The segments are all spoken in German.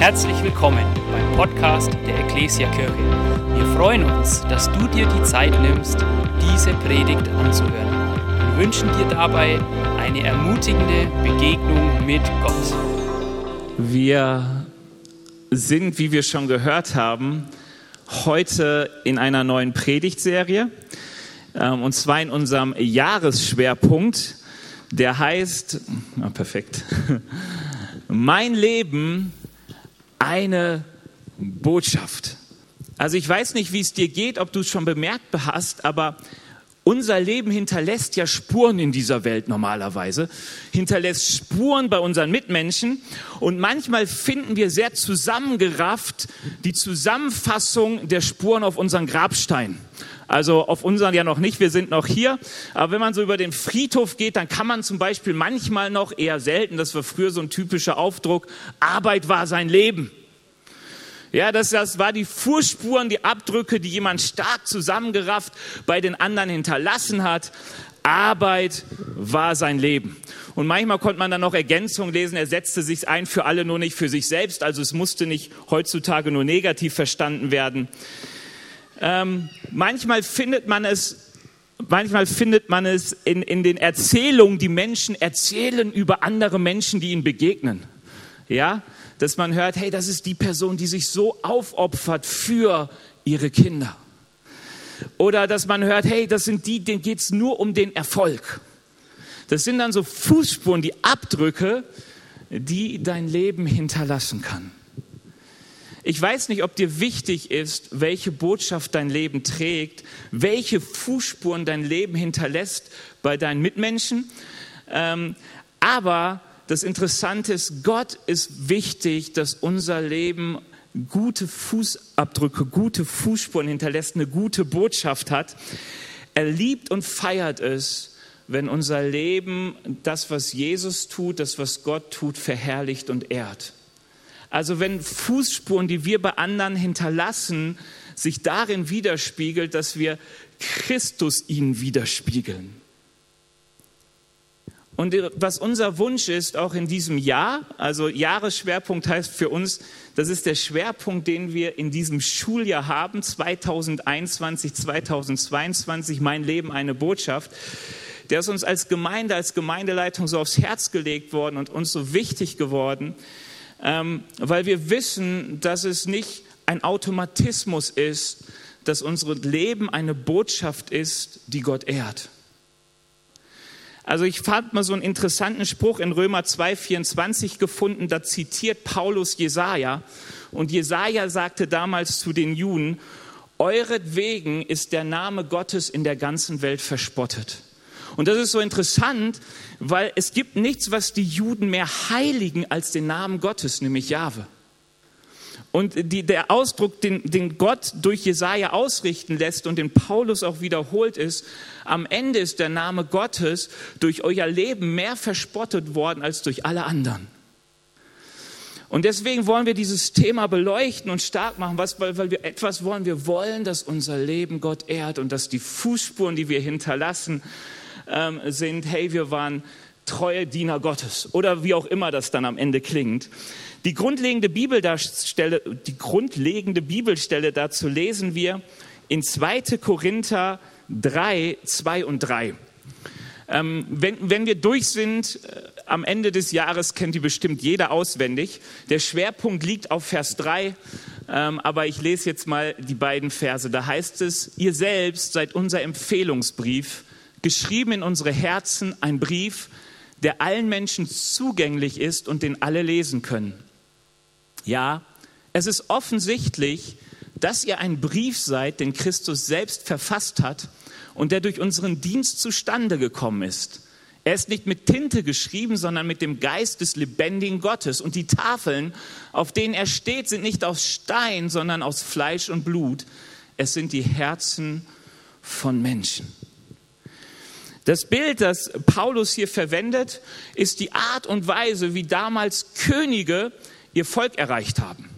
Herzlich willkommen beim Podcast der Ecclesia Kirche. Wir freuen uns, dass du dir die Zeit nimmst, diese Predigt anzuhören und wünschen dir dabei eine ermutigende Begegnung mit Gott. Wir sind, wie wir schon gehört haben, heute in einer neuen Predigtserie ähm, und zwar in unserem Jahresschwerpunkt, der heißt, ah, perfekt, mein Leben eine Botschaft. Also ich weiß nicht, wie es dir geht, ob du es schon bemerkt hast, aber unser Leben hinterlässt ja Spuren in dieser Welt normalerweise, hinterlässt Spuren bei unseren Mitmenschen und manchmal finden wir sehr zusammengerafft die Zusammenfassung der Spuren auf unseren Grabstein. Also auf unseren ja noch nicht, wir sind noch hier. Aber wenn man so über den Friedhof geht, dann kann man zum Beispiel manchmal noch, eher selten, das war früher so ein typischer Aufdruck, Arbeit war sein Leben. Ja, das, das war die Fußspuren, die Abdrücke, die jemand stark zusammengerafft bei den anderen hinterlassen hat. Arbeit war sein Leben. Und manchmal konnte man dann noch Ergänzungen lesen, er setzte sich ein für alle, nur nicht für sich selbst. Also es musste nicht heutzutage nur negativ verstanden werden. Ähm, manchmal findet man es, manchmal findet man es in, in den Erzählungen, die Menschen erzählen über andere Menschen, die ihnen begegnen. Ja, dass man hört, hey, das ist die Person, die sich so aufopfert für ihre Kinder. Oder dass man hört, hey, das sind die, denen geht es nur um den Erfolg. Das sind dann so Fußspuren, die Abdrücke, die dein Leben hinterlassen kann. Ich weiß nicht, ob dir wichtig ist, welche Botschaft dein Leben trägt, welche Fußspuren dein Leben hinterlässt bei deinen Mitmenschen. Ähm, aber das Interessante ist, Gott ist wichtig, dass unser Leben gute Fußabdrücke, gute Fußspuren hinterlässt, eine gute Botschaft hat. Er liebt und feiert es, wenn unser Leben das, was Jesus tut, das, was Gott tut, verherrlicht und ehrt. Also wenn Fußspuren, die wir bei anderen hinterlassen, sich darin widerspiegelt, dass wir Christus ihnen widerspiegeln. Und was unser Wunsch ist, auch in diesem Jahr, also Jahresschwerpunkt heißt für uns, das ist der Schwerpunkt, den wir in diesem Schuljahr haben, 2021, 2022, mein Leben eine Botschaft. Der ist uns als Gemeinde, als Gemeindeleitung so aufs Herz gelegt worden und uns so wichtig geworden, ähm, weil wir wissen, dass es nicht ein Automatismus ist, dass unser Leben eine Botschaft ist, die Gott ehrt. Also ich fand mal so einen interessanten Spruch in Römer 2,24 gefunden, da zitiert Paulus Jesaja. Und Jesaja sagte damals zu den Juden, euretwegen ist der Name Gottes in der ganzen Welt verspottet. Und das ist so interessant, weil es gibt nichts, was die Juden mehr heiligen als den Namen Gottes, nämlich Jahwe. Und die, der Ausdruck, den, den Gott durch Jesaja ausrichten lässt und den Paulus auch wiederholt ist, am Ende ist der Name Gottes durch euer Leben mehr verspottet worden als durch alle anderen. Und deswegen wollen wir dieses Thema beleuchten und stark machen, was, weil, weil wir etwas wollen. Wir wollen, dass unser Leben Gott ehrt und dass die Fußspuren, die wir hinterlassen, ähm, sind, hey, wir waren treue Diener Gottes oder wie auch immer das dann am Ende klingt. Die grundlegende Bibelstelle, die grundlegende Bibelstelle dazu lesen wir in 2. Korinther 3, 2 und 3. Ähm, wenn, wenn wir durch sind, äh, am Ende des Jahres kennt die bestimmt jeder auswendig. Der Schwerpunkt liegt auf Vers 3, ähm, aber ich lese jetzt mal die beiden Verse. Da heißt es, ihr selbst seid unser Empfehlungsbrief, geschrieben in unsere Herzen, ein Brief, der allen Menschen zugänglich ist und den alle lesen können. Ja, es ist offensichtlich, dass ihr ein Brief seid, den Christus selbst verfasst hat und der durch unseren Dienst zustande gekommen ist. Er ist nicht mit Tinte geschrieben, sondern mit dem Geist des lebendigen Gottes. Und die Tafeln, auf denen er steht, sind nicht aus Stein, sondern aus Fleisch und Blut. Es sind die Herzen von Menschen. Das Bild, das Paulus hier verwendet, ist die Art und Weise, wie damals Könige ihr Volk erreicht haben.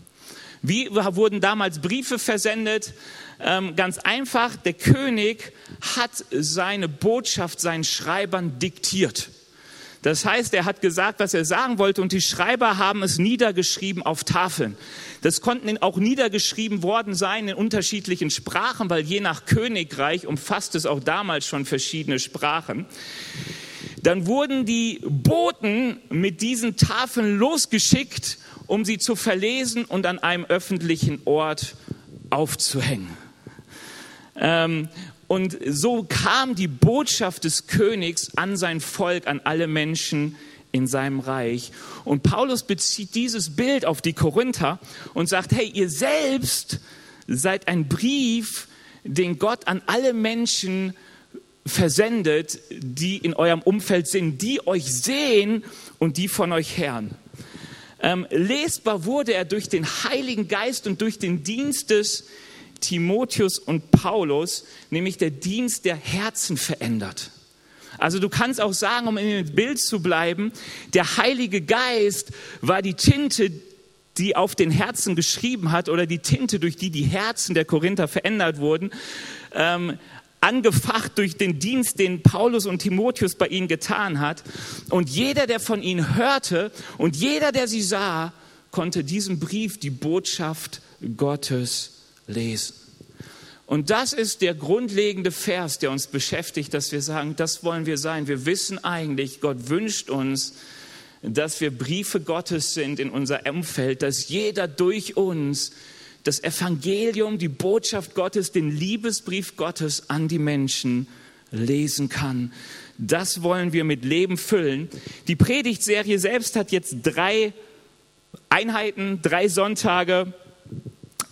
Wie wurden damals Briefe versendet? Ähm, ganz einfach, der König hat seine Botschaft seinen Schreibern diktiert. Das heißt, er hat gesagt, was er sagen wollte und die Schreiber haben es niedergeschrieben auf Tafeln. Das konnten auch niedergeschrieben worden sein in unterschiedlichen Sprachen, weil je nach Königreich umfasst es auch damals schon verschiedene Sprachen. Dann wurden die Boten mit diesen Tafeln losgeschickt, um sie zu verlesen und an einem öffentlichen Ort aufzuhängen. Ähm, und so kam die Botschaft des Königs an sein Volk, an alle Menschen in seinem Reich. Und Paulus bezieht dieses Bild auf die Korinther und sagt, hey, ihr selbst seid ein Brief, den Gott an alle Menschen versendet, die in eurem Umfeld sind, die euch sehen und die von euch hören. Ähm, lesbar wurde er durch den Heiligen Geist und durch den Dienst des Timotheus und Paulus, nämlich der Dienst der Herzen verändert. Also du kannst auch sagen, um in dem Bild zu bleiben, der Heilige Geist war die Tinte, die auf den Herzen geschrieben hat oder die Tinte, durch die die Herzen der Korinther verändert wurden, ähm, angefacht durch den Dienst, den Paulus und Timotheus bei ihnen getan hat. Und jeder, der von ihnen hörte und jeder, der sie sah, konnte diesen Brief, die Botschaft Gottes lesen. Und das ist der grundlegende Vers, der uns beschäftigt, dass wir sagen, das wollen wir sein. Wir wissen eigentlich, Gott wünscht uns, dass wir Briefe Gottes sind in unser Umfeld, dass jeder durch uns das Evangelium, die Botschaft Gottes, den Liebesbrief Gottes an die Menschen lesen kann. Das wollen wir mit Leben füllen. Die Predigtserie selbst hat jetzt drei Einheiten, drei Sonntage.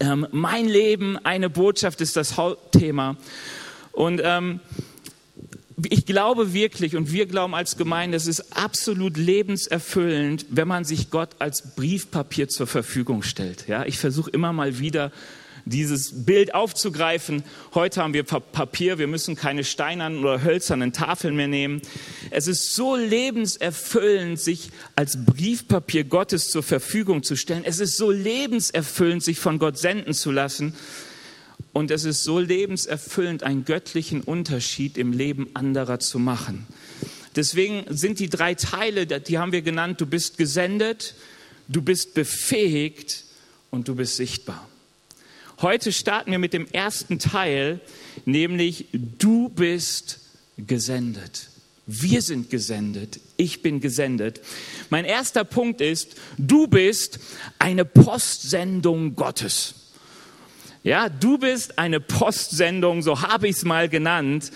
Ähm, mein Leben, eine Botschaft ist das Hauptthema. Und ähm, ich glaube wirklich und wir glauben als Gemeinde, es ist absolut lebenserfüllend, wenn man sich Gott als Briefpapier zur Verfügung stellt. Ja, ich versuche immer mal wieder dieses Bild aufzugreifen. Heute haben wir Papier, wir müssen keine steinernen oder hölzernen Tafeln mehr nehmen. Es ist so lebenserfüllend, sich als Briefpapier Gottes zur Verfügung zu stellen. Es ist so lebenserfüllend, sich von Gott senden zu lassen. Und es ist so lebenserfüllend, einen göttlichen Unterschied im Leben anderer zu machen. Deswegen sind die drei Teile, die haben wir genannt, du bist gesendet, du bist befähigt und du bist sichtbar. Heute starten wir mit dem ersten Teil, nämlich du bist gesendet. Wir sind gesendet. Ich bin gesendet. Mein erster Punkt ist, du bist eine Postsendung Gottes. Ja, du bist eine Postsendung, so habe ich es mal genannt,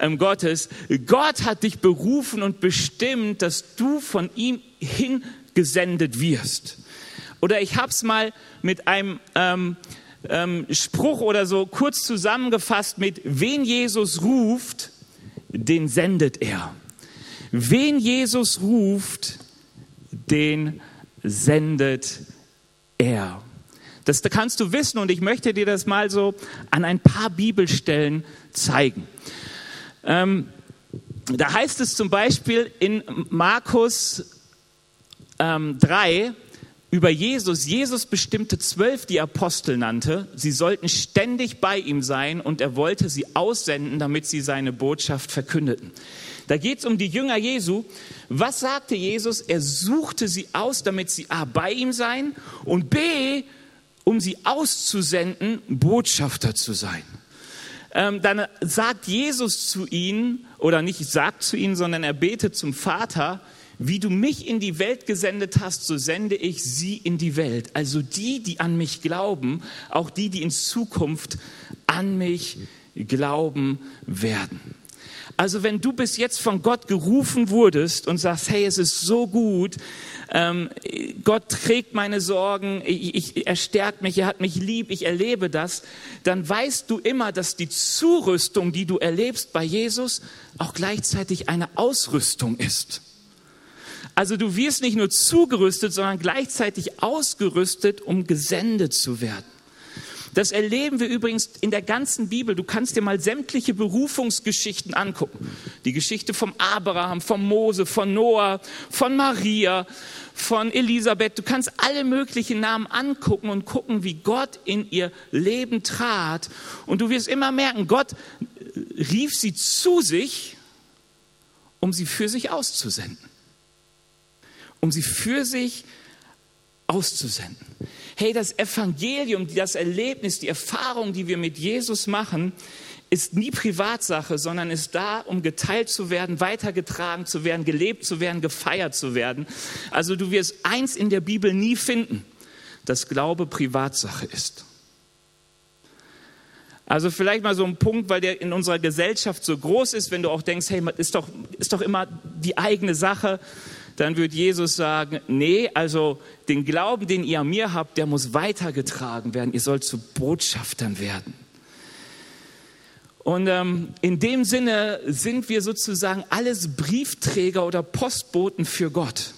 ähm, Gottes. Gott hat dich berufen und bestimmt, dass du von ihm hingesendet wirst. Oder ich habe es mal mit einem ähm, ähm, Spruch oder so kurz zusammengefasst mit, wen Jesus ruft, den sendet er. Wen Jesus ruft, den sendet er. Das kannst du wissen und ich möchte dir das mal so an ein paar Bibelstellen zeigen. Ähm, da heißt es zum Beispiel in Markus ähm, 3, über Jesus. Jesus bestimmte zwölf, die Apostel nannte. Sie sollten ständig bei ihm sein und er wollte sie aussenden, damit sie seine Botschaft verkündeten. Da geht es um die Jünger Jesu. Was sagte Jesus? Er suchte sie aus, damit sie A bei ihm seien und B, um sie auszusenden, Botschafter zu sein. Ähm, dann sagt Jesus zu ihnen, oder nicht sagt zu ihnen, sondern er betet zum Vater, wie du mich in die Welt gesendet hast, so sende ich sie in die Welt. Also die, die an mich glauben, auch die, die in Zukunft an mich glauben werden. Also wenn du bis jetzt von Gott gerufen wurdest und sagst, hey, es ist so gut, ähm, Gott trägt meine Sorgen, ich, ich, er stärkt mich, er hat mich lieb, ich erlebe das, dann weißt du immer, dass die Zurüstung, die du erlebst bei Jesus, auch gleichzeitig eine Ausrüstung ist. Also du wirst nicht nur zugerüstet, sondern gleichzeitig ausgerüstet, um gesendet zu werden. Das erleben wir übrigens in der ganzen Bibel. Du kannst dir mal sämtliche Berufungsgeschichten angucken. Die Geschichte vom Abraham, von Mose, von Noah, von Maria, von Elisabeth. Du kannst alle möglichen Namen angucken und gucken, wie Gott in ihr Leben trat. Und du wirst immer merken, Gott rief sie zu sich, um sie für sich auszusenden. Um sie für sich auszusenden. Hey, das Evangelium, das Erlebnis, die Erfahrung, die wir mit Jesus machen, ist nie Privatsache, sondern ist da, um geteilt zu werden, weitergetragen zu werden, gelebt zu werden, gefeiert zu werden. Also du wirst eins in der Bibel nie finden, dass Glaube Privatsache ist. Also vielleicht mal so ein Punkt, weil der in unserer Gesellschaft so groß ist, wenn du auch denkst, hey, ist doch, ist doch immer die eigene Sache, dann wird Jesus sagen, nee, also den Glauben, den ihr an mir habt, der muss weitergetragen werden. Ihr sollt zu Botschaftern werden. Und ähm, in dem Sinne sind wir sozusagen alles Briefträger oder Postboten für Gott.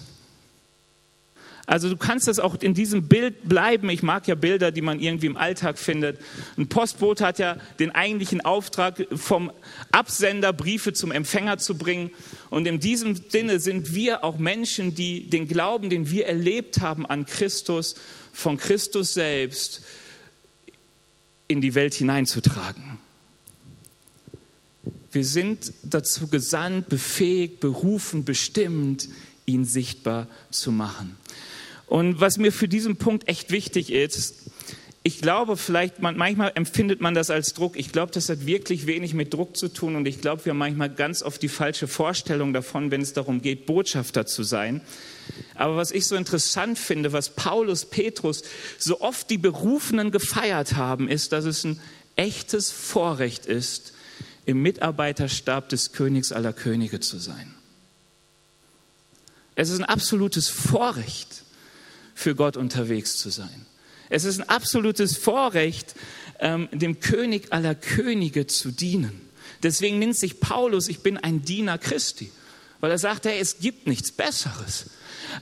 Also du kannst das auch in diesem Bild bleiben. Ich mag ja Bilder, die man irgendwie im Alltag findet. Ein Postbote hat ja den eigentlichen Auftrag, vom Absender Briefe zum Empfänger zu bringen. Und in diesem Sinne sind wir auch Menschen, die den Glauben, den wir erlebt haben an Christus, von Christus selbst in die Welt hineinzutragen. Wir sind dazu gesandt, befähigt, berufen, bestimmt, ihn sichtbar zu machen. Und was mir für diesen Punkt echt wichtig ist, ich glaube, vielleicht man, manchmal empfindet man das als Druck. Ich glaube, das hat wirklich wenig mit Druck zu tun und ich glaube, wir haben manchmal ganz oft die falsche Vorstellung davon, wenn es darum geht, Botschafter zu sein. Aber was ich so interessant finde, was Paulus, Petrus so oft die Berufenen gefeiert haben, ist, dass es ein echtes Vorrecht ist, im Mitarbeiterstab des Königs aller Könige zu sein. Es ist ein absolutes Vorrecht für Gott unterwegs zu sein. Es ist ein absolutes Vorrecht, ähm, dem König aller Könige zu dienen. Deswegen nennt sich Paulus, ich bin ein Diener Christi, weil er sagt, hey, es gibt nichts Besseres.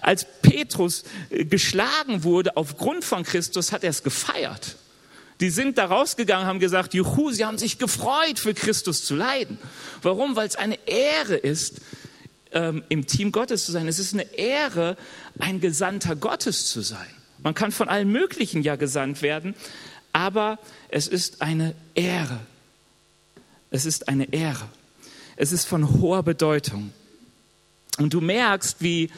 Als Petrus äh, geschlagen wurde aufgrund von Christus, hat er es gefeiert. Die sind da rausgegangen, haben gesagt, juhu, sie haben sich gefreut, für Christus zu leiden. Warum? Weil es eine Ehre ist, ähm, im Team Gottes zu sein. Es ist eine Ehre, ein Gesandter Gottes zu sein. Man kann von allen möglichen ja gesandt werden, aber es ist eine Ehre. Es ist eine Ehre. Es ist von hoher Bedeutung. Und du merkst, wie,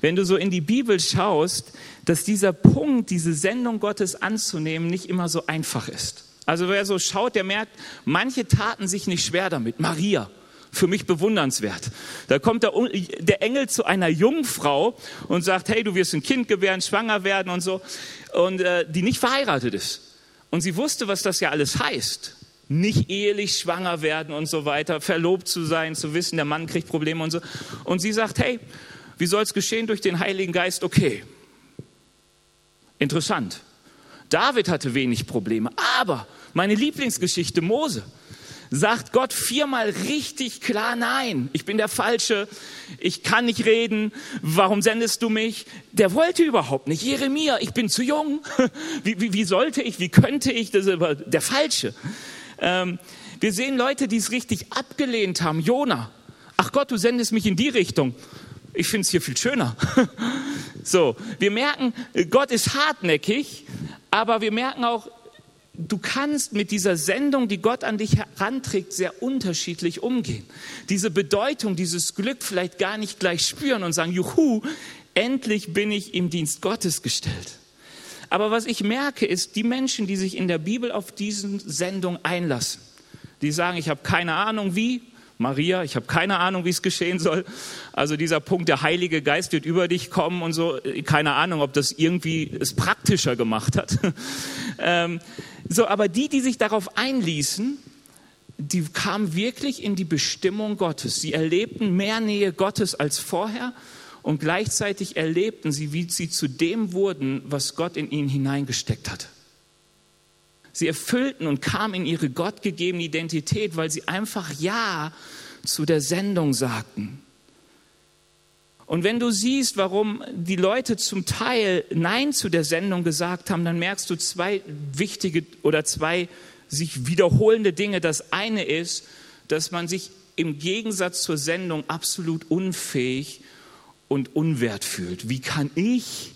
wenn du so in die Bibel schaust, dass dieser Punkt, diese Sendung Gottes anzunehmen, nicht immer so einfach ist. Also wer so schaut, der merkt, manche taten sich nicht schwer damit. Maria, für mich bewundernswert. Da kommt der, der, Engel zu einer Jungfrau und sagt, hey, du wirst ein Kind gebären, schwanger werden und so, und äh, die nicht verheiratet ist. Und sie wusste, was das ja alles heißt. Nicht ehelich schwanger werden und so weiter, verlobt zu sein, zu wissen, der Mann kriegt Probleme und so. Und sie sagt, hey, wie soll es geschehen durch den Heiligen Geist? Okay. Interessant. David hatte wenig Probleme, aber meine Lieblingsgeschichte Mose sagt Gott viermal richtig klar Nein. Ich bin der Falsche, ich kann nicht reden, warum sendest du mich? Der wollte überhaupt nicht. Jeremia, ich bin zu jung. Wie, wie, wie sollte ich, wie könnte ich? Das ist der Falsche. Ähm, wir sehen Leute, die es richtig abgelehnt haben. Jona, ach Gott, du sendest mich in die Richtung. Ich finde es hier viel schöner. so, wir merken, Gott ist hartnäckig, aber wir merken auch, du kannst mit dieser Sendung, die Gott an dich heranträgt, sehr unterschiedlich umgehen. Diese Bedeutung, dieses Glück vielleicht gar nicht gleich spüren und sagen, juhu, endlich bin ich im Dienst Gottes gestellt. Aber was ich merke, ist, die Menschen, die sich in der Bibel auf diese Sendung einlassen, die sagen, ich habe keine Ahnung wie, Maria, ich habe keine Ahnung, wie es geschehen soll. Also dieser Punkt, der Heilige Geist wird über dich kommen und so, keine Ahnung, ob das irgendwie es praktischer gemacht hat. ähm, so, aber die, die sich darauf einließen, die kamen wirklich in die Bestimmung Gottes. Sie erlebten mehr Nähe Gottes als vorher und gleichzeitig erlebten sie, wie sie zu dem wurden, was Gott in ihnen hineingesteckt hat. Sie erfüllten und kamen in ihre gottgegebene Identität, weil sie einfach Ja zu der Sendung sagten. Und wenn du siehst, warum die Leute zum Teil Nein zu der Sendung gesagt haben, dann merkst du zwei wichtige oder zwei sich wiederholende Dinge. Das eine ist, dass man sich im Gegensatz zur Sendung absolut unfähig und unwert fühlt. Wie kann ich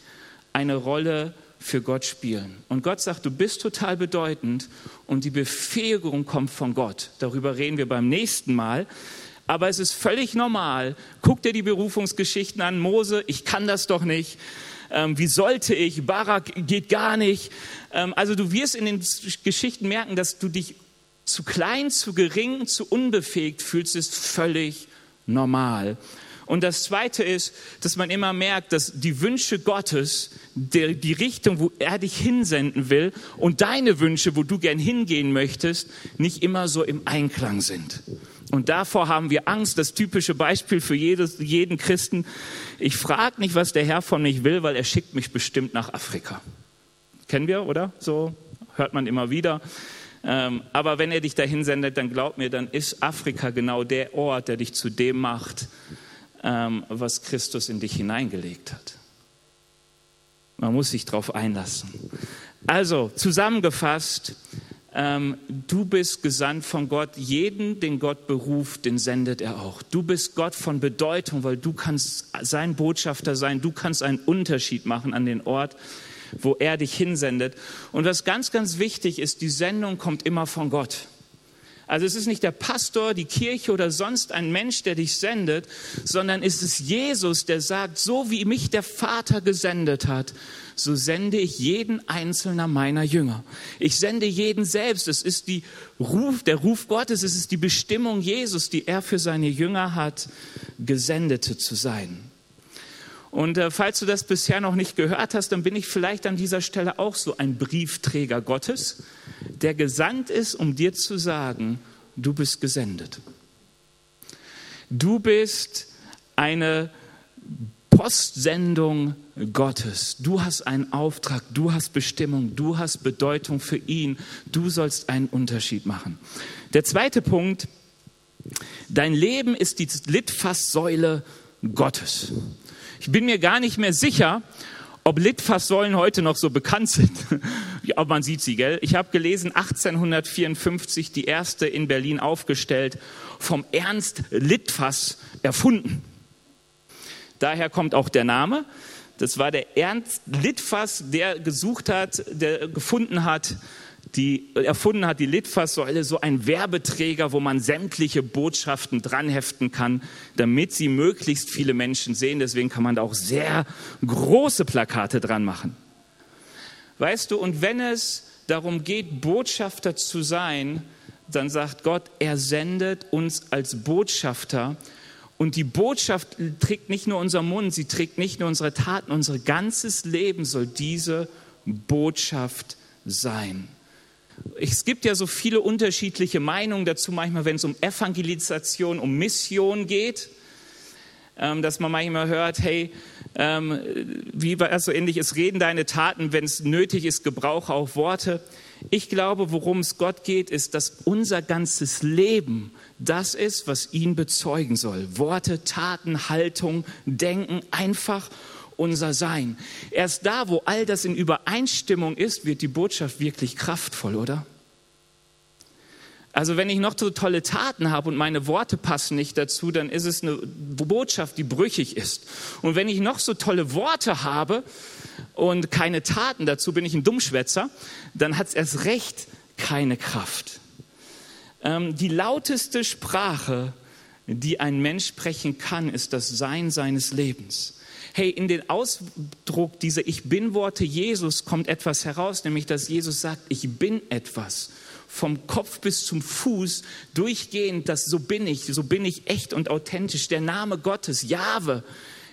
eine Rolle für Gott spielen? Und Gott sagt, du bist total bedeutend und die Befähigung kommt von Gott. Darüber reden wir beim nächsten Mal. Aber es ist völlig normal. Guck dir die Berufungsgeschichten an. Mose, ich kann das doch nicht. Ähm, wie sollte ich? Barak geht gar nicht. Ähm, also du wirst in den Geschichten merken, dass du dich zu klein, zu gering, zu unbefähigt fühlst, ist völlig normal. Und das Zweite ist, dass man immer merkt, dass die Wünsche Gottes, die, die Richtung, wo er dich hinsenden will und deine Wünsche, wo du gern hingehen möchtest, nicht immer so im Einklang sind. Und davor haben wir Angst. Das typische Beispiel für jedes, jeden Christen. Ich frage nicht, was der Herr von mich will, weil er schickt mich bestimmt nach Afrika. Kennen wir, oder? So hört man immer wieder. Ähm, aber wenn er dich dahin sendet, dann glaub mir, dann ist Afrika genau der Ort, der dich zu dem macht, was Christus in dich hineingelegt hat. Man muss sich darauf einlassen. Also zusammengefasst, ähm, du bist gesandt von Gott. Jeden, den Gott beruft, den sendet er auch. Du bist Gott von Bedeutung, weil du kannst sein Botschafter sein. Du kannst einen Unterschied machen an den Ort, wo er dich hinsendet. Und was ganz, ganz wichtig ist, die Sendung kommt immer von Gott. Also es ist nicht der Pastor, die Kirche oder sonst ein Mensch, der dich sendet, sondern es ist Jesus, der sagt, so wie mich der Vater gesendet hat, so sende ich jeden einzelner meiner Jünger. Ich sende jeden selbst. Es ist die Ruf, der Ruf Gottes, es ist die Bestimmung Jesus, die er für seine Jünger hat, Gesendete zu sein. Und äh, falls du das bisher noch nicht gehört hast, dann bin ich vielleicht an dieser Stelle auch so ein Briefträger Gottes, der gesandt ist, um dir zu sagen, du bist gesendet. Du bist eine Postsendung Gottes. Du hast einen Auftrag, du hast Bestimmung, du hast Bedeutung für ihn. Du sollst einen Unterschied machen. Der zweite Punkt, dein Leben ist die Litfaßsäule Gottes. Ich bin mir gar nicht mehr sicher, ob Litfaßsäulen heute noch so bekannt sind. Ob man sieht sie, gell? Ich habe gelesen, 1854 die erste in Berlin aufgestellt, vom Ernst Litfaß erfunden. Daher kommt auch der Name. Das war der Ernst Litfaß, der gesucht hat, der gefunden hat, die erfunden hat, die Litfaßsäule, so ein Werbeträger, wo man sämtliche Botschaften dranheften kann, damit sie möglichst viele Menschen sehen. Deswegen kann man da auch sehr große Plakate dran machen. Weißt du, und wenn es darum geht, Botschafter zu sein, dann sagt Gott, er sendet uns als Botschafter. Und die Botschaft trägt nicht nur unser Mund, sie trägt nicht nur unsere Taten, unser ganzes Leben soll diese Botschaft sein. Es gibt ja so viele unterschiedliche Meinungen dazu, manchmal wenn es um Evangelisation, um Mission geht, dass man manchmal hört, hey, ähm, wie war es so ähnlich, es reden deine Taten, wenn es nötig ist, gebrauche auch Worte. Ich glaube, worum es Gott geht, ist, dass unser ganzes Leben das ist, was ihn bezeugen soll. Worte, Taten, Haltung, Denken, einfach unser Sein. Erst da, wo all das in Übereinstimmung ist, wird die Botschaft wirklich kraftvoll, oder? Also wenn ich noch so tolle Taten habe und meine Worte passen nicht dazu, dann ist es eine Botschaft, die brüchig ist. Und wenn ich noch so tolle Worte habe und keine Taten dazu, bin ich ein Dummschwätzer, dann hat es erst recht keine Kraft. Ähm, die lauteste Sprache, die ein Mensch sprechen kann, ist das Sein seines Lebens hey, in den Ausdruck dieser Ich bin-Worte Jesus kommt etwas heraus, nämlich dass Jesus sagt, ich bin etwas. Vom Kopf bis zum Fuß durchgehend, das so bin ich, so bin ich echt und authentisch. Der Name Gottes, Jahwe,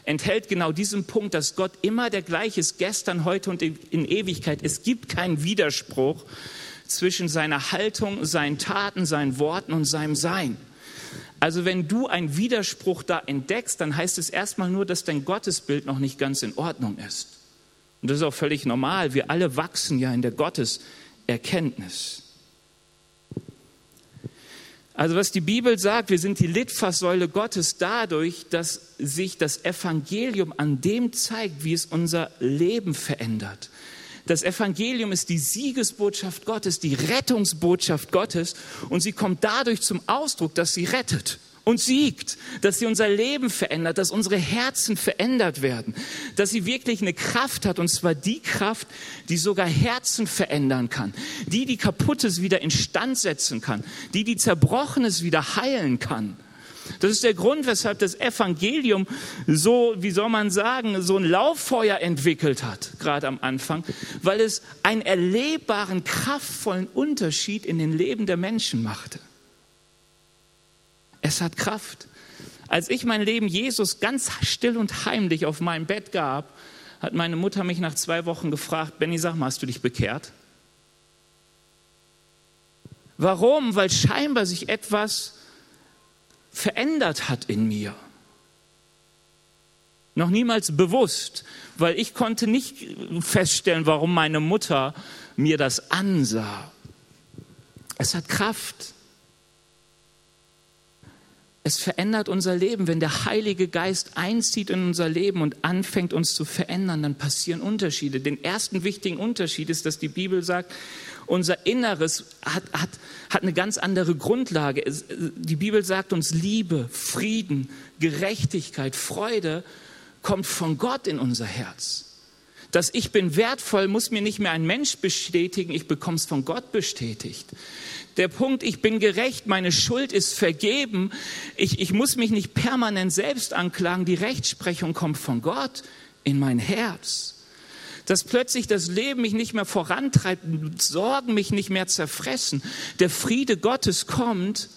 enthält genau diesen Punkt, dass Gott immer der gleiche ist, gestern, heute und in Ewigkeit. Es gibt keinen Widerspruch zwischen seiner Haltung, seinen Taten, seinen Worten und seinem Sein. Also wenn du einen Widerspruch da entdeckst, dann heißt es erstmal nur, dass dein Gottesbild noch nicht ganz in Ordnung ist. Und das ist auch völlig normal. Wir alle wachsen ja in der Gotteserkenntnis. Also was die Bibel sagt, wir sind die Litfaßsäule Gottes dadurch, dass sich das Evangelium an dem zeigt, wie es unser Leben verändert. Das Evangelium ist die Siegesbotschaft Gottes, die Rettungsbotschaft Gottes und sie kommt dadurch zum Ausdruck, dass sie rettet und siegt, dass sie unser Leben verändert, dass unsere Herzen verändert werden, dass sie wirklich eine Kraft hat, und zwar die Kraft, die sogar Herzen verändern kann, die die Kaputtes wieder instand setzen kann, die die Zerbrochenes wieder heilen kann. Das ist der Grund, weshalb das Evangelium so, wie soll man sagen, so ein Lauffeuer entwickelt hat, gerade am Anfang, weil es einen erlebbaren, kraftvollen Unterschied in den Leben der Menschen machte. Es hat Kraft. Als ich mein Leben Jesus ganz still und heimlich auf meinem Bett gab, hat meine Mutter mich nach zwei Wochen gefragt, Benny, sag mal, hast du dich bekehrt? Warum? Weil scheinbar sich etwas verändert hat in mir. Noch niemals bewusst, weil ich konnte nicht feststellen, warum meine Mutter mir das ansah. Es hat Kraft. Es verändert unser Leben. Wenn der Heilige Geist einzieht in unser Leben und anfängt uns zu verändern, dann passieren Unterschiede. Den ersten wichtigen Unterschied ist, dass die Bibel sagt, unser Inneres hat, hat, hat eine ganz andere Grundlage. Die Bibel sagt uns, Liebe, Frieden, Gerechtigkeit, Freude kommt von Gott in unser Herz. Das Ich bin wertvoll muss mir nicht mehr ein Mensch bestätigen, ich bekomme es von Gott bestätigt. Der Punkt, ich bin gerecht, meine Schuld ist vergeben, ich, ich muss mich nicht permanent selbst anklagen, die Rechtsprechung kommt von Gott in mein Herz. Dass plötzlich das Leben mich nicht mehr vorantreibt, Sorgen mich nicht mehr zerfressen, der Friede Gottes kommt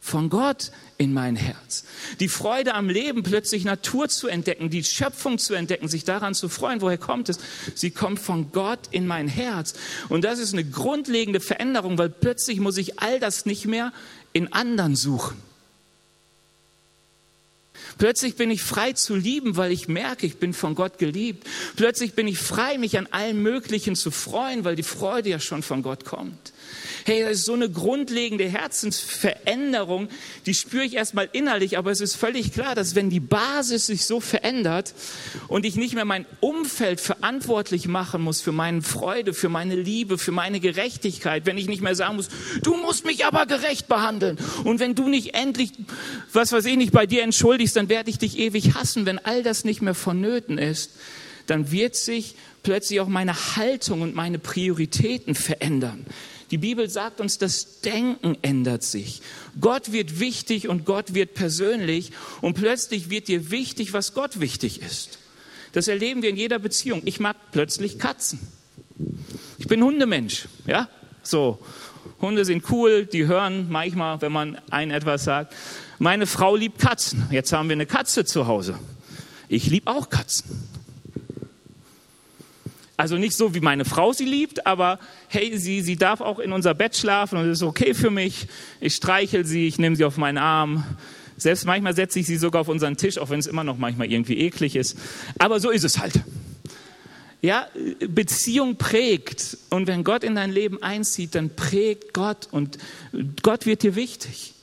von Gott in mein Herz. Die Freude am Leben, plötzlich Natur zu entdecken, die Schöpfung zu entdecken, sich daran zu freuen. Woher kommt es? Sie kommt von Gott in mein Herz. Und das ist eine grundlegende Veränderung, weil plötzlich muss ich all das nicht mehr in anderen suchen. Plötzlich bin ich frei zu lieben, weil ich merke, ich bin von Gott geliebt. Plötzlich bin ich frei, mich an allem Möglichen zu freuen, weil die Freude ja schon von Gott kommt. Hey, das ist so eine grundlegende Herzensveränderung, die spüre ich erstmal innerlich, aber es ist völlig klar, dass wenn die Basis sich so verändert und ich nicht mehr mein Umfeld verantwortlich machen muss für meine Freude, für meine Liebe, für meine Gerechtigkeit, wenn ich nicht mehr sagen muss, du musst mich aber gerecht behandeln und wenn du nicht endlich, was weiß ich nicht, bei dir entschuldigst, dann werde ich dich ewig hassen, wenn all das nicht mehr vonnöten ist, dann wird sich plötzlich auch meine Haltung und meine Prioritäten verändern. Die Bibel sagt uns, das Denken ändert sich. Gott wird wichtig und Gott wird persönlich und plötzlich wird dir wichtig, was Gott wichtig ist. Das erleben wir in jeder Beziehung. Ich mag plötzlich Katzen. Ich bin Hundemensch, ja? So. Hunde sind cool, die hören manchmal, wenn man einen etwas sagt. Meine Frau liebt Katzen. Jetzt haben wir eine Katze zu Hause. Ich liebe auch Katzen. Also nicht so, wie meine Frau sie liebt, aber hey, sie, sie darf auch in unser Bett schlafen und es ist okay für mich. Ich streichel sie, ich nehme sie auf meinen Arm. Selbst manchmal setze ich sie sogar auf unseren Tisch, auch wenn es immer noch manchmal irgendwie eklig ist. Aber so ist es halt. Ja, Beziehung prägt. Und wenn Gott in dein Leben einzieht, dann prägt Gott und Gott wird dir wichtig.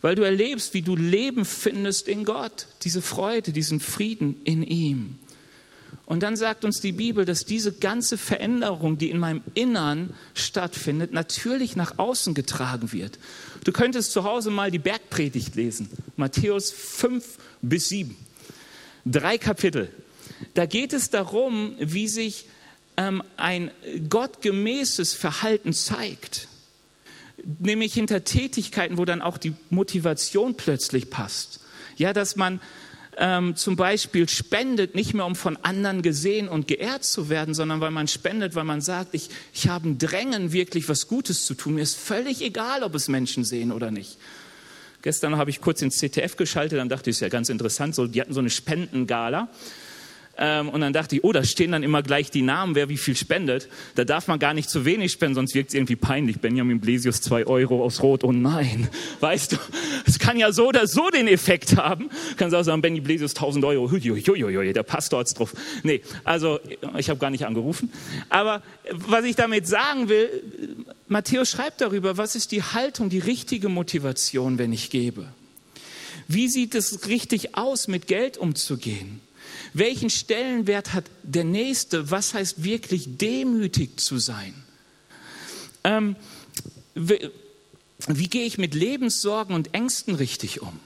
Weil du erlebst, wie du Leben findest in Gott. Diese Freude, diesen Frieden in ihm. Und dann sagt uns die Bibel, dass diese ganze Veränderung, die in meinem Innern stattfindet, natürlich nach außen getragen wird. Du könntest zu Hause mal die Bergpredigt lesen, Matthäus 5 bis 7. Drei Kapitel. Da geht es darum, wie sich ähm, ein gottgemäßes Verhalten zeigt. Nämlich hinter Tätigkeiten, wo dann auch die Motivation plötzlich passt. Ja, dass man ähm, zum Beispiel spendet, nicht mehr um von anderen gesehen und geehrt zu werden, sondern weil man spendet, weil man sagt, ich, ich habe ein Drängen, wirklich was Gutes zu tun. Mir ist völlig egal, ob es Menschen sehen oder nicht. Gestern habe ich kurz ins CTF geschaltet, dann dachte ich, ist ja ganz interessant, so, die hatten so eine Spendengala. Ähm, und dann dachte ich, oh, da stehen dann immer gleich die Namen, wer wie viel spendet. Da darf man gar nicht zu wenig spenden, sonst wirkt es irgendwie peinlich. Benjamin Blesius, zwei Euro aus Rot, oh nein. Weißt du, es kann ja so oder so den Effekt haben. Kannst auch sagen, Benny Blesius, 1000 Euro. Huiuiuiui, der Pastor hat's drauf. Nee, also ich habe gar nicht angerufen. Aber was ich damit sagen will, Matthäus schreibt darüber, was ist die Haltung, die richtige Motivation, wenn ich gebe. Wie sieht es richtig aus, mit Geld umzugehen? Welchen Stellenwert hat der Nächste? Was heißt wirklich demütig zu sein? Ähm, wie, wie gehe ich mit Lebenssorgen und Ängsten richtig um?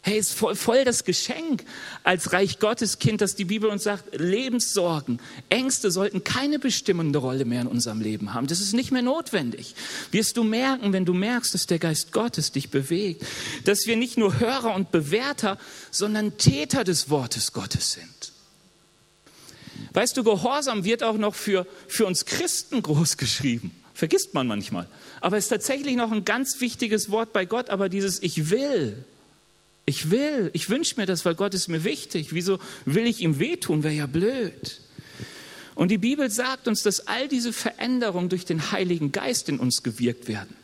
Hey, ist voll, voll das Geschenk als Reich Gottes Kind, dass die Bibel uns sagt, Lebenssorgen, Ängste sollten keine bestimmende Rolle mehr in unserem Leben haben. Das ist nicht mehr notwendig. Wirst du merken, wenn du merkst, dass der Geist Gottes dich bewegt, dass wir nicht nur Hörer und Bewerter, sondern Täter des Wortes Gottes sind. Weißt du, Gehorsam wird auch noch für, für uns Christen groß geschrieben. Vergisst man manchmal. Aber es ist tatsächlich noch ein ganz wichtiges Wort bei Gott, aber dieses Ich will. Ich will, ich wünsche mir das, weil Gott ist mir wichtig. Wieso will ich ihm wehtun? Wäre ja blöd. Und die Bibel sagt uns, dass all diese Veränderungen durch den Heiligen Geist in uns gewirkt werden.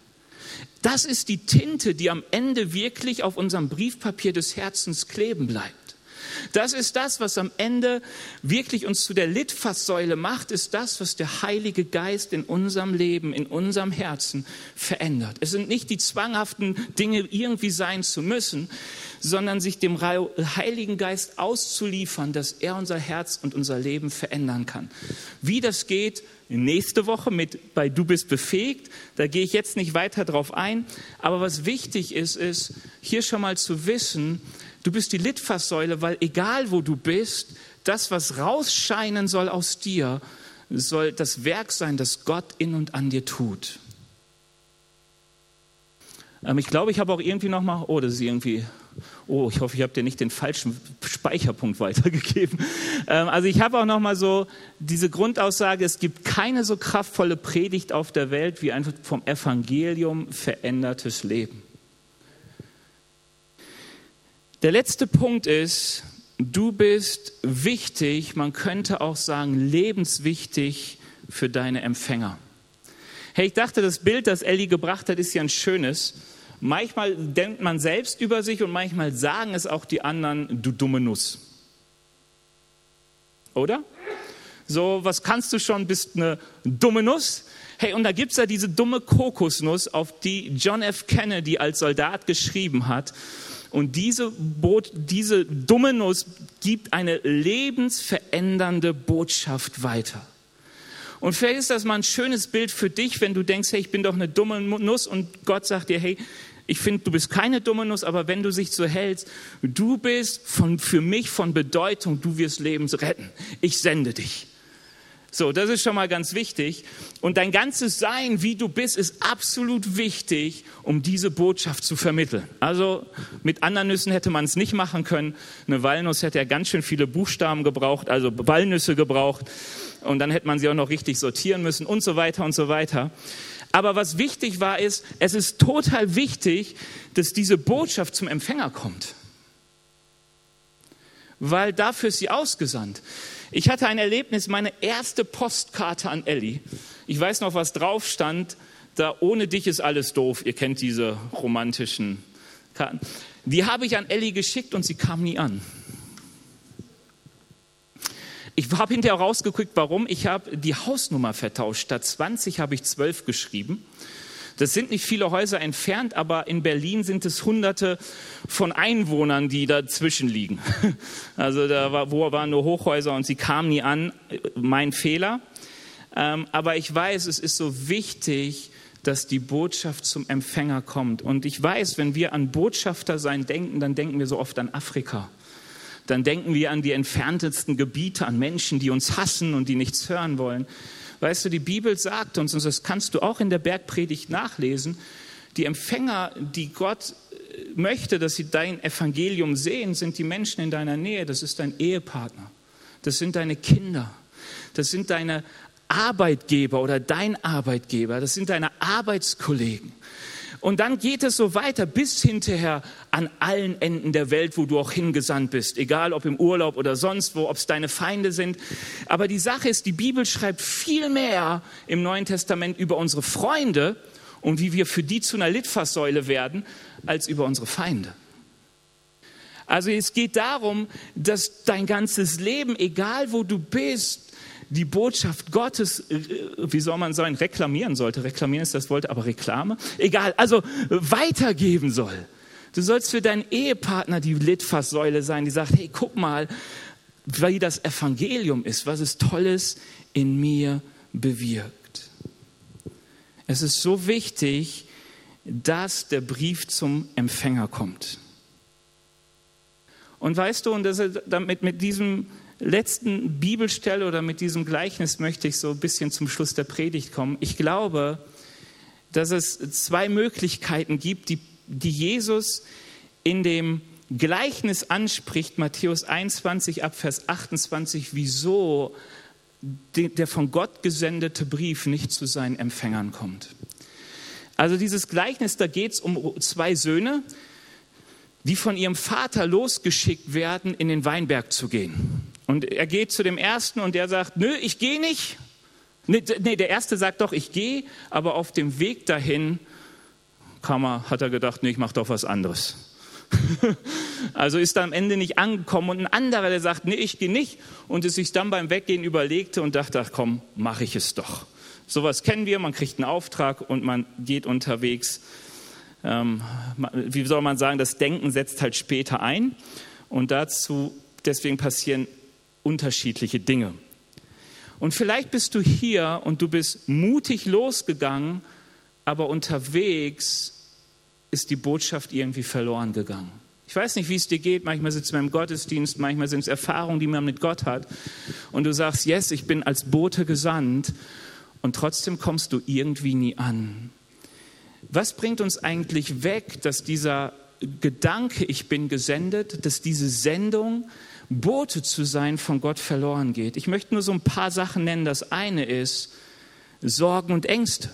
Das ist die Tinte, die am Ende wirklich auf unserem Briefpapier des Herzens kleben bleibt. Das ist das, was am Ende wirklich uns zu der Litfaßsäule macht, ist das, was der Heilige Geist in unserem Leben, in unserem Herzen verändert. Es sind nicht die zwanghaften Dinge irgendwie sein zu müssen, sondern sich dem Heiligen Geist auszuliefern, dass er unser Herz und unser Leben verändern kann. Wie das geht, nächste Woche mit bei Du bist befähigt. Da gehe ich jetzt nicht weiter drauf ein. Aber was wichtig ist, ist hier schon mal zu wissen, Du bist die Litfaßsäule, weil egal wo du bist, das, was rausscheinen soll aus dir, soll das Werk sein, das Gott in und an dir tut. Ähm, ich glaube, ich habe auch irgendwie noch mal, oh, das ist irgendwie, oh, ich hoffe, ich habe dir nicht den falschen Speicherpunkt weitergegeben. Ähm, also ich habe auch noch mal so diese Grundaussage: Es gibt keine so kraftvolle Predigt auf der Welt wie ein vom Evangelium verändertes Leben. Der letzte Punkt ist, du bist wichtig, man könnte auch sagen lebenswichtig für deine Empfänger. Hey, ich dachte, das Bild, das Ellie gebracht hat, ist ja ein schönes. Manchmal denkt man selbst über sich und manchmal sagen es auch die anderen, du dumme Nuss. Oder? So, was kannst du schon, bist eine dumme Nuss? Hey, und da gibt es ja diese dumme Kokosnuss, auf die John F. Kennedy als Soldat geschrieben hat. Und diese, Boot, diese dumme Nuss gibt eine lebensverändernde Botschaft weiter. Und vielleicht ist das mal ein schönes Bild für dich, wenn du denkst, hey, ich bin doch eine dumme Nuss und Gott sagt dir, hey, ich finde, du bist keine dumme Nuss, aber wenn du dich so hältst, du bist von, für mich von Bedeutung, du wirst Lebens retten. Ich sende dich. So, das ist schon mal ganz wichtig. Und dein ganzes Sein, wie du bist, ist absolut wichtig, um diese Botschaft zu vermitteln. Also mit anderen Nüssen hätte man es nicht machen können. Eine Walnuss hätte ja ganz schön viele Buchstaben gebraucht, also Walnüsse gebraucht. Und dann hätte man sie auch noch richtig sortieren müssen und so weiter und so weiter. Aber was wichtig war, ist, es ist total wichtig, dass diese Botschaft zum Empfänger kommt. Weil dafür ist sie ausgesandt. Ich hatte ein Erlebnis, meine erste Postkarte an Ellie. Ich weiß noch, was drauf stand. Da ohne dich ist alles doof. Ihr kennt diese romantischen Karten. Die habe ich an Ellie geschickt und sie kam nie an. Ich habe hinterher rausgeguckt, warum. Ich habe die Hausnummer vertauscht. Statt 20 habe ich 12 geschrieben. Das sind nicht viele Häuser entfernt, aber in Berlin sind es Hunderte von Einwohnern, die dazwischen liegen. Also da war, wo waren nur Hochhäuser und sie kamen nie an. Mein Fehler. Ähm, aber ich weiß, es ist so wichtig, dass die Botschaft zum Empfänger kommt. Und ich weiß, wenn wir an Botschafter sein denken, dann denken wir so oft an Afrika. Dann denken wir an die entferntesten Gebiete, an Menschen, die uns hassen und die nichts hören wollen. Weißt du, die Bibel sagt uns, und das kannst du auch in der Bergpredigt nachlesen, die Empfänger, die Gott äh, möchte, dass sie dein Evangelium sehen, sind die Menschen in deiner Nähe. Das ist dein Ehepartner. Das sind deine Kinder. Das sind deine Arbeitgeber oder dein Arbeitgeber. Das sind deine Arbeitskollegen. Und dann geht es so weiter bis hinterher an allen Enden der Welt, wo du auch hingesandt bist, egal ob im Urlaub oder sonst wo, ob es deine Feinde sind. Aber die Sache ist, die Bibel schreibt viel mehr im Neuen Testament über unsere Freunde und wie wir für die zu einer Litfaßsäule werden, als über unsere Feinde. Also es geht darum, dass dein ganzes Leben, egal wo du bist, die Botschaft Gottes, äh, wie soll man sagen, reklamieren sollte. Reklamieren ist das Wort, aber Reklame. Egal, also weitergeben soll. Du sollst für deinen Ehepartner die Litfaßsäule sein, die sagt, hey, guck mal, wie das Evangelium ist, was es Tolles in mir bewirkt. Es ist so wichtig, dass der Brief zum Empfänger kommt. Und weißt du, und das, damit mit diesem letzten Bibelstelle oder mit diesem Gleichnis möchte ich so ein bisschen zum Schluss der Predigt kommen. Ich glaube, dass es zwei Möglichkeiten gibt, die, die Jesus in dem Gleichnis anspricht, Matthäus 21 ab Vers 28, wieso der von Gott gesendete Brief nicht zu seinen Empfängern kommt. Also dieses Gleichnis, da geht es um zwei Söhne, die von ihrem Vater losgeschickt werden, in den Weinberg zu gehen. Und er geht zu dem ersten und der sagt, nö, ich gehe nicht. Nee, der erste sagt doch, ich gehe, aber auf dem Weg dahin kam er, hat er gedacht, nee, ich mache doch was anderes. also ist er am Ende nicht angekommen und ein anderer, der sagt, nee, ich gehe nicht und es sich dann beim Weggehen überlegte und dachte, ach komm, mache ich es doch. Sowas kennen wir, man kriegt einen Auftrag und man geht unterwegs. Ähm, wie soll man sagen, das Denken setzt halt später ein und dazu, deswegen passieren unterschiedliche Dinge. Und vielleicht bist du hier und du bist mutig losgegangen, aber unterwegs ist die Botschaft irgendwie verloren gegangen. Ich weiß nicht, wie es dir geht. Manchmal sitzt man im Gottesdienst, manchmal sind es Erfahrungen, die man mit Gott hat. Und du sagst, yes, ich bin als Bote gesandt. Und trotzdem kommst du irgendwie nie an. Was bringt uns eigentlich weg, dass dieser Gedanke, ich bin gesendet, dass diese Sendung, Bote zu sein, von Gott verloren geht? Ich möchte nur so ein paar Sachen nennen. Das eine ist Sorgen und Ängste.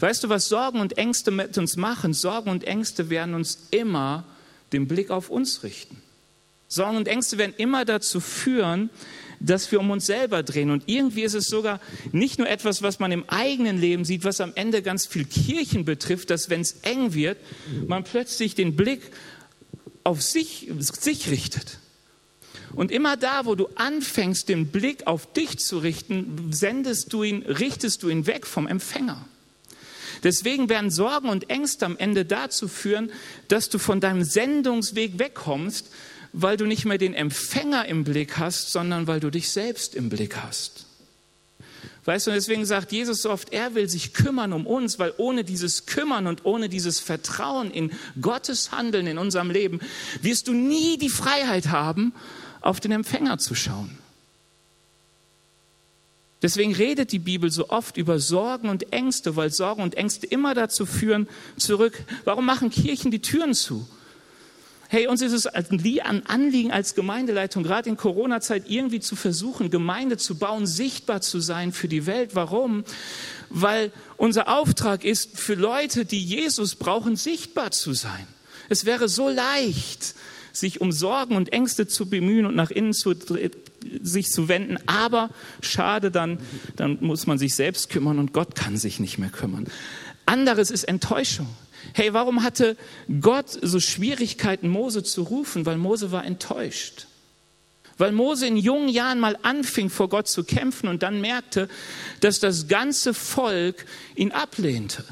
Weißt du, was Sorgen und Ängste mit uns machen? Sorgen und Ängste werden uns immer den Blick auf uns richten. Sorgen und Ängste werden immer dazu führen, dass wir um uns selber drehen. Und irgendwie ist es sogar nicht nur etwas, was man im eigenen Leben sieht, was am Ende ganz viel Kirchen betrifft, dass wenn es eng wird, man plötzlich den Blick auf sich, sich richtet. Und immer da, wo du anfängst, den Blick auf dich zu richten, sendest du ihn, richtest du ihn weg vom Empfänger. Deswegen werden Sorgen und Ängste am Ende dazu führen, dass du von deinem Sendungsweg wegkommst, weil du nicht mehr den Empfänger im Blick hast, sondern weil du dich selbst im Blick hast. Weißt du, deswegen sagt Jesus so oft, er will sich kümmern um uns, weil ohne dieses Kümmern und ohne dieses Vertrauen in Gottes Handeln in unserem Leben wirst du nie die Freiheit haben, auf den Empfänger zu schauen. Deswegen redet die Bibel so oft über Sorgen und Ängste, weil Sorgen und Ängste immer dazu führen, zurück. Warum machen Kirchen die Türen zu? Hey, uns ist es ein Anliegen als Gemeindeleitung, gerade in Corona-Zeit irgendwie zu versuchen, Gemeinde zu bauen, sichtbar zu sein für die Welt. Warum? Weil unser Auftrag ist, für Leute, die Jesus brauchen, sichtbar zu sein. Es wäre so leicht, sich um Sorgen und Ängste zu bemühen und nach innen zu, sich zu wenden. Aber schade, dann, dann muss man sich selbst kümmern und Gott kann sich nicht mehr kümmern. Anderes ist Enttäuschung. Hey, warum hatte Gott so Schwierigkeiten, Mose zu rufen? Weil Mose war enttäuscht. Weil Mose in jungen Jahren mal anfing, vor Gott zu kämpfen und dann merkte, dass das ganze Volk ihn ablehnte.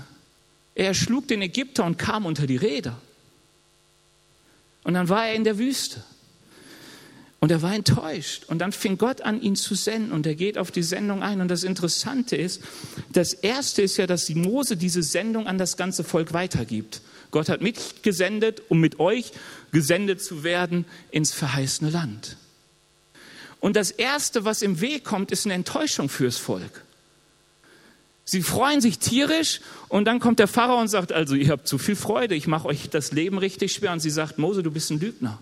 Er schlug den Ägypter und kam unter die Räder. Und dann war er in der Wüste. Und er war enttäuscht. Und dann fing Gott an, ihn zu senden. Und er geht auf die Sendung ein. Und das Interessante ist, das Erste ist ja, dass Mose diese Sendung an das ganze Volk weitergibt. Gott hat mich gesendet, um mit euch gesendet zu werden ins verheißene Land. Und das Erste, was im Weg kommt, ist eine Enttäuschung fürs Volk. Sie freuen sich tierisch und dann kommt der Pharao und sagt, also ihr habt zu viel Freude, ich mache euch das Leben richtig schwer. Und sie sagt, Mose, du bist ein Lügner.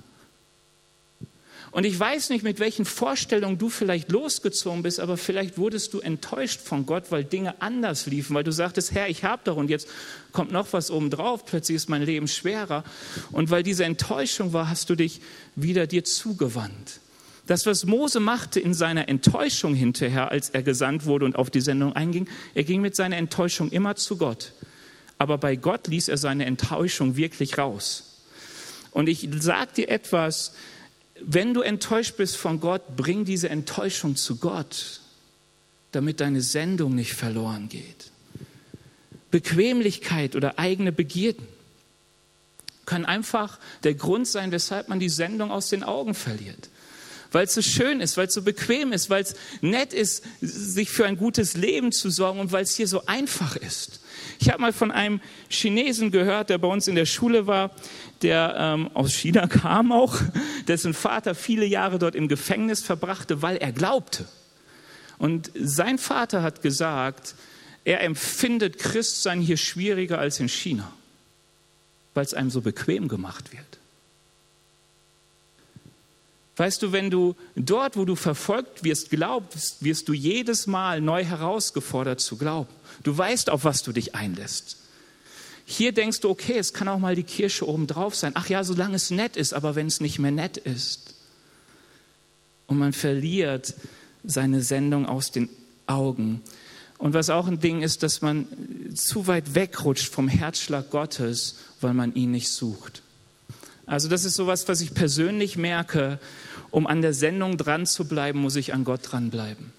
Und ich weiß nicht, mit welchen Vorstellungen du vielleicht losgezogen bist, aber vielleicht wurdest du enttäuscht von Gott, weil Dinge anders liefen, weil du sagtest, Herr, ich habe doch und jetzt kommt noch was obendrauf, plötzlich ist mein Leben schwerer. Und weil diese Enttäuschung war, hast du dich wieder dir zugewandt. Das, was Mose machte in seiner Enttäuschung hinterher, als er gesandt wurde und auf die Sendung einging, er ging mit seiner Enttäuschung immer zu Gott. Aber bei Gott ließ er seine Enttäuschung wirklich raus. Und ich sage dir etwas, wenn du enttäuscht bist von Gott, bring diese Enttäuschung zu Gott, damit deine Sendung nicht verloren geht. Bequemlichkeit oder eigene Begierden können einfach der Grund sein, weshalb man die Sendung aus den Augen verliert. Weil es so schön ist, weil es so bequem ist, weil es nett ist, sich für ein gutes Leben zu sorgen und weil es hier so einfach ist. Ich habe mal von einem Chinesen gehört, der bei uns in der Schule war, der ähm, aus China kam auch, dessen Vater viele Jahre dort im Gefängnis verbrachte, weil er glaubte. Und sein Vater hat gesagt, er empfindet Christsein hier schwieriger als in China, weil es einem so bequem gemacht wird. Weißt du, wenn du dort, wo du verfolgt wirst, glaubst, wirst du jedes Mal neu herausgefordert zu glauben. Du weißt, auf was du dich einlässt. Hier denkst du, okay, es kann auch mal die Kirsche oben drauf sein. Ach ja, solange es nett ist, aber wenn es nicht mehr nett ist. Und man verliert seine Sendung aus den Augen. Und was auch ein Ding ist, dass man zu weit wegrutscht vom Herzschlag Gottes, weil man ihn nicht sucht. Also das ist sowas, was ich persönlich merke. Um an der Sendung dran zu bleiben, muss ich an Gott dranbleiben.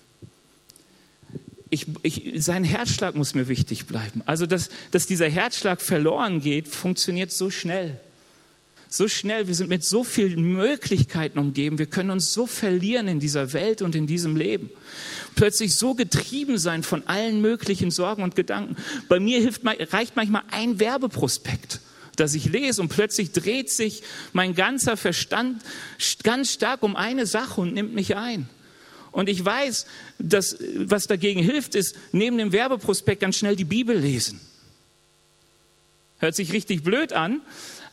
Ich, ich, sein Herzschlag muss mir wichtig bleiben. Also, dass, dass dieser Herzschlag verloren geht, funktioniert so schnell. So schnell, wir sind mit so vielen Möglichkeiten umgeben, wir können uns so verlieren in dieser Welt und in diesem Leben. Plötzlich so getrieben sein von allen möglichen Sorgen und Gedanken. Bei mir hilft, reicht manchmal ein Werbeprospekt das ich lese und plötzlich dreht sich mein ganzer Verstand ganz stark um eine Sache und nimmt mich ein. Und ich weiß, dass was dagegen hilft, ist neben dem Werbeprospekt ganz schnell die Bibel lesen. Hört sich richtig blöd an,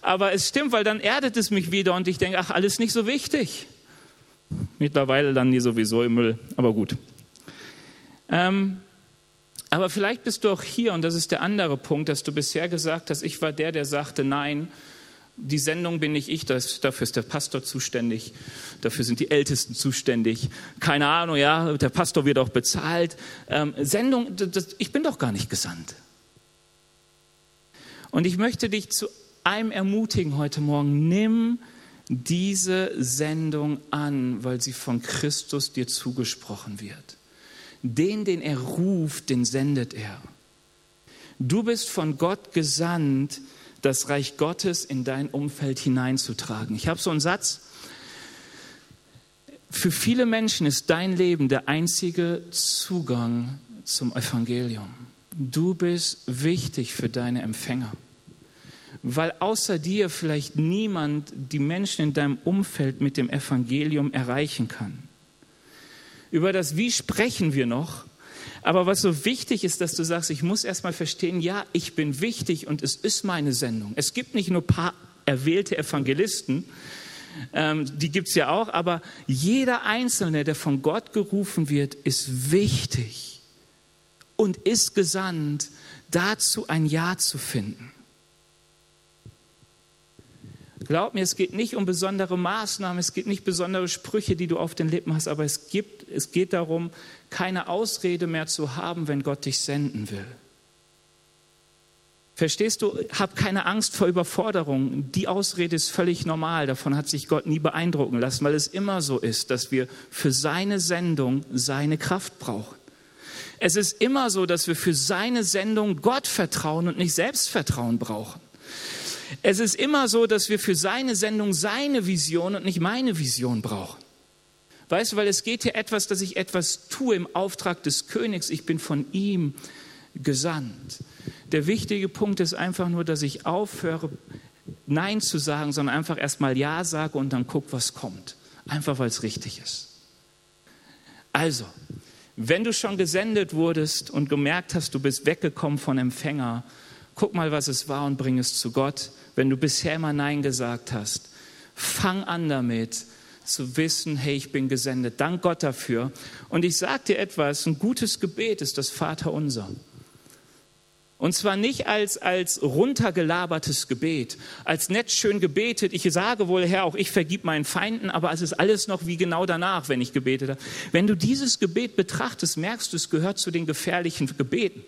aber es stimmt, weil dann erdet es mich wieder und ich denke, ach, alles nicht so wichtig. Mittlerweile landen die sowieso im Müll, aber gut. Ähm, aber vielleicht bist du auch hier, und das ist der andere Punkt, dass du bisher gesagt hast, ich war der, der sagte, nein, die Sendung bin nicht ich, das, dafür ist der Pastor zuständig, dafür sind die Ältesten zuständig. Keine Ahnung, ja, der Pastor wird auch bezahlt. Ähm, Sendung, das, ich bin doch gar nicht gesandt. Und ich möchte dich zu einem ermutigen heute Morgen, nimm diese Sendung an, weil sie von Christus dir zugesprochen wird. Den, den er ruft, den sendet er. Du bist von Gott gesandt, das Reich Gottes in dein Umfeld hineinzutragen. Ich habe so einen Satz. Für viele Menschen ist dein Leben der einzige Zugang zum Evangelium. Du bist wichtig für deine Empfänger, weil außer dir vielleicht niemand die Menschen in deinem Umfeld mit dem Evangelium erreichen kann. Über das Wie sprechen wir noch. Aber was so wichtig ist, dass du sagst, ich muss erstmal verstehen, ja, ich bin wichtig und es ist meine Sendung. Es gibt nicht nur ein paar erwählte Evangelisten, ähm, die gibt es ja auch, aber jeder Einzelne, der von Gott gerufen wird, ist wichtig und ist gesandt, dazu ein Ja zu finden. Glaub mir, es geht nicht um besondere Maßnahmen, es geht nicht besondere Sprüche, die du auf den Lippen hast, aber es, gibt, es geht darum, keine Ausrede mehr zu haben, wenn Gott dich senden will. Verstehst du, hab keine Angst vor Überforderung. Die Ausrede ist völlig normal. Davon hat sich Gott nie beeindrucken lassen, weil es immer so ist, dass wir für seine Sendung seine Kraft brauchen. Es ist immer so, dass wir für seine Sendung Gott vertrauen und nicht Selbstvertrauen brauchen. Es ist immer so, dass wir für seine Sendung seine Vision und nicht meine Vision brauchen. Weißt du, weil es geht hier etwas, dass ich etwas tue im Auftrag des Königs. Ich bin von ihm gesandt. Der wichtige Punkt ist einfach nur, dass ich aufhöre, Nein zu sagen, sondern einfach erstmal Ja sage und dann gucke, was kommt. Einfach weil es richtig ist. Also, wenn du schon gesendet wurdest und gemerkt hast, du bist weggekommen von Empfänger, guck mal, was es war und bring es zu Gott. Wenn du bisher immer Nein gesagt hast, fang an damit zu wissen, hey, ich bin gesendet. Dank Gott dafür. Und ich sage dir etwas, ein gutes Gebet ist das Vaterunser. Und zwar nicht als, als runtergelabertes Gebet, als nett schön gebetet. Ich sage wohl, Herr, auch ich vergib meinen Feinden, aber es ist alles noch wie genau danach, wenn ich gebetet habe. Wenn du dieses Gebet betrachtest, merkst du, es gehört zu den gefährlichen Gebeten.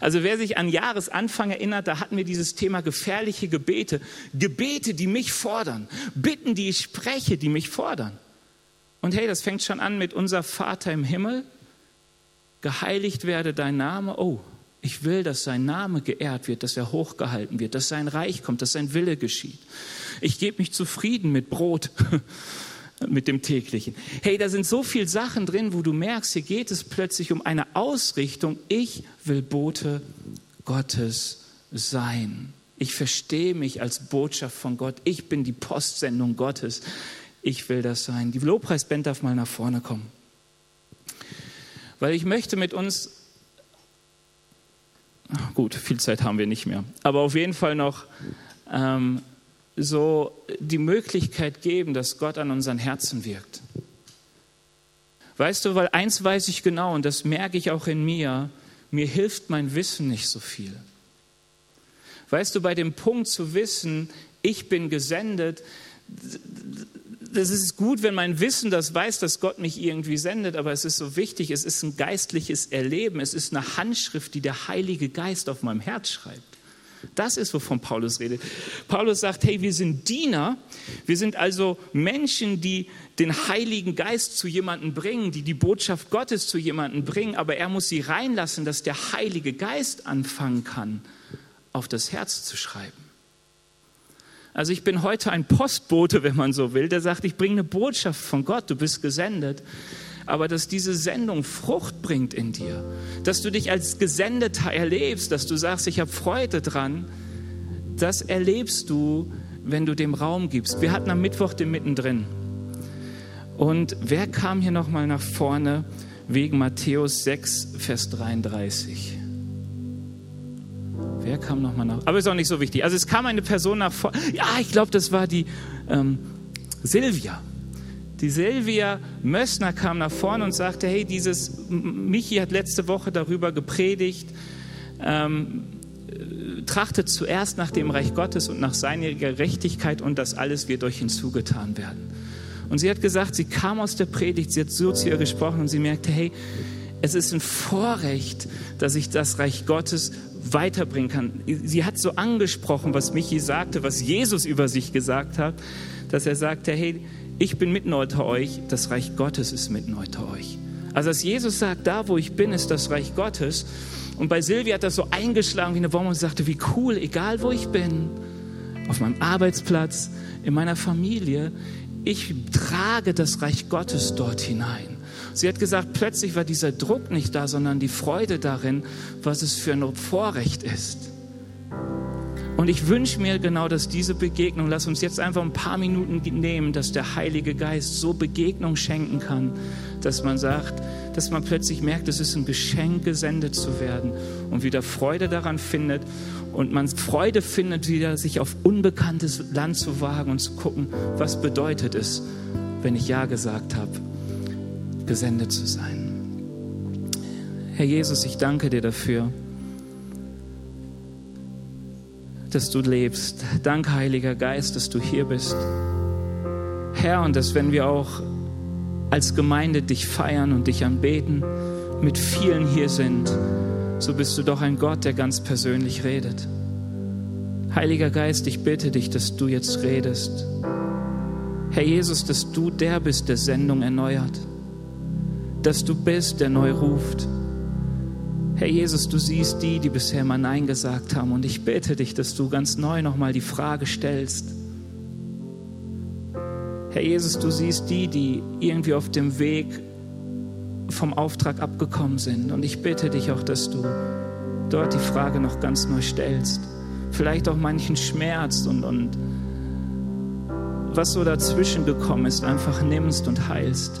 Also wer sich an Jahresanfang erinnert, da hatten wir dieses Thema gefährliche Gebete. Gebete, die mich fordern. Bitten, die ich spreche, die mich fordern. Und hey, das fängt schon an mit unser Vater im Himmel. Geheiligt werde dein Name. Oh, ich will, dass sein Name geehrt wird, dass er hochgehalten wird, dass sein Reich kommt, dass sein Wille geschieht. Ich gebe mich zufrieden mit Brot. mit dem täglichen. Hey, da sind so viele Sachen drin, wo du merkst, hier geht es plötzlich um eine Ausrichtung. Ich will Bote Gottes sein. Ich verstehe mich als Botschaft von Gott. Ich bin die Postsendung Gottes. Ich will das sein. Die Lobpreisband darf mal nach vorne kommen. Weil ich möchte mit uns, gut, viel Zeit haben wir nicht mehr, aber auf jeden Fall noch ähm, so die Möglichkeit geben, dass Gott an unseren Herzen wirkt. Weißt du, weil eins weiß ich genau und das merke ich auch in mir, mir hilft mein Wissen nicht so viel. Weißt du, bei dem Punkt zu wissen, ich bin gesendet, das ist gut, wenn mein Wissen das weiß, dass Gott mich irgendwie sendet, aber es ist so wichtig, es ist ein geistliches Erleben, es ist eine Handschrift, die der Heilige Geist auf meinem Herz schreibt. Das ist, wovon Paulus redet. Paulus sagt, hey, wir sind Diener, wir sind also Menschen, die den Heiligen Geist zu jemandem bringen, die die Botschaft Gottes zu jemandem bringen, aber er muss sie reinlassen, dass der Heilige Geist anfangen kann, auf das Herz zu schreiben. Also ich bin heute ein Postbote, wenn man so will, der sagt, ich bringe eine Botschaft von Gott, du bist gesendet aber dass diese Sendung Frucht bringt in dir, dass du dich als Gesendeter erlebst, dass du sagst, ich habe Freude dran, das erlebst du, wenn du dem Raum gibst. Wir hatten am Mittwoch den mittendrin. Und wer kam hier nochmal nach vorne wegen Matthäus 6, Vers 33? Wer kam nochmal nach? Aber ist auch nicht so wichtig. Also es kam eine Person nach vorne. Ja, ich glaube, das war die ähm, Silvia. Die Silvia Mössner kam nach vorne und sagte, hey, dieses, Michi hat letzte Woche darüber gepredigt, ähm, trachtet zuerst nach dem Reich Gottes und nach seiner Gerechtigkeit und das alles wird euch hinzugetan werden. Und sie hat gesagt, sie kam aus der Predigt, sie hat so zu ihr gesprochen und sie merkte, hey, es ist ein Vorrecht, dass ich das Reich Gottes weiterbringen kann. Sie hat so angesprochen, was Michi sagte, was Jesus über sich gesagt hat, dass er sagte, hey, ich bin mitten unter euch, das Reich Gottes ist mitten unter euch. Also als Jesus sagt, da wo ich bin, ist das Reich Gottes. Und bei Silvia hat das so eingeschlagen wie eine Bombe und sagte, wie cool, egal wo ich bin, auf meinem Arbeitsplatz, in meiner Familie, ich trage das Reich Gottes dort hinein. Sie hat gesagt, plötzlich war dieser Druck nicht da, sondern die Freude darin, was es für ein Vorrecht ist. Und ich wünsche mir genau, dass diese Begegnung, lass uns jetzt einfach ein paar Minuten nehmen, dass der Heilige Geist so Begegnung schenken kann, dass man sagt, dass man plötzlich merkt, es ist ein Geschenk, gesendet zu werden und wieder Freude daran findet und man Freude findet, wieder sich auf unbekanntes Land zu wagen und zu gucken, was bedeutet es, wenn ich Ja gesagt habe, gesendet zu sein. Herr Jesus, ich danke dir dafür dass du lebst. Dank, Heiliger Geist, dass du hier bist. Herr, und dass wenn wir auch als Gemeinde dich feiern und dich anbeten, mit vielen hier sind, so bist du doch ein Gott, der ganz persönlich redet. Heiliger Geist, ich bitte dich, dass du jetzt redest. Herr Jesus, dass du der bist, der Sendung erneuert. Dass du bist, der neu ruft Herr Jesus, du siehst die, die bisher mal Nein gesagt haben. Und ich bitte dich, dass du ganz neu nochmal die Frage stellst. Herr Jesus, du siehst die, die irgendwie auf dem Weg vom Auftrag abgekommen sind. Und ich bitte dich auch, dass du dort die Frage noch ganz neu stellst. Vielleicht auch manchen Schmerz und, und was so dazwischen gekommen ist, einfach nimmst und heilst.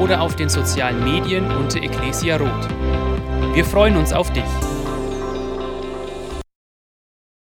oder auf den sozialen Medien unter Ecclesia Rot. Wir freuen uns auf dich.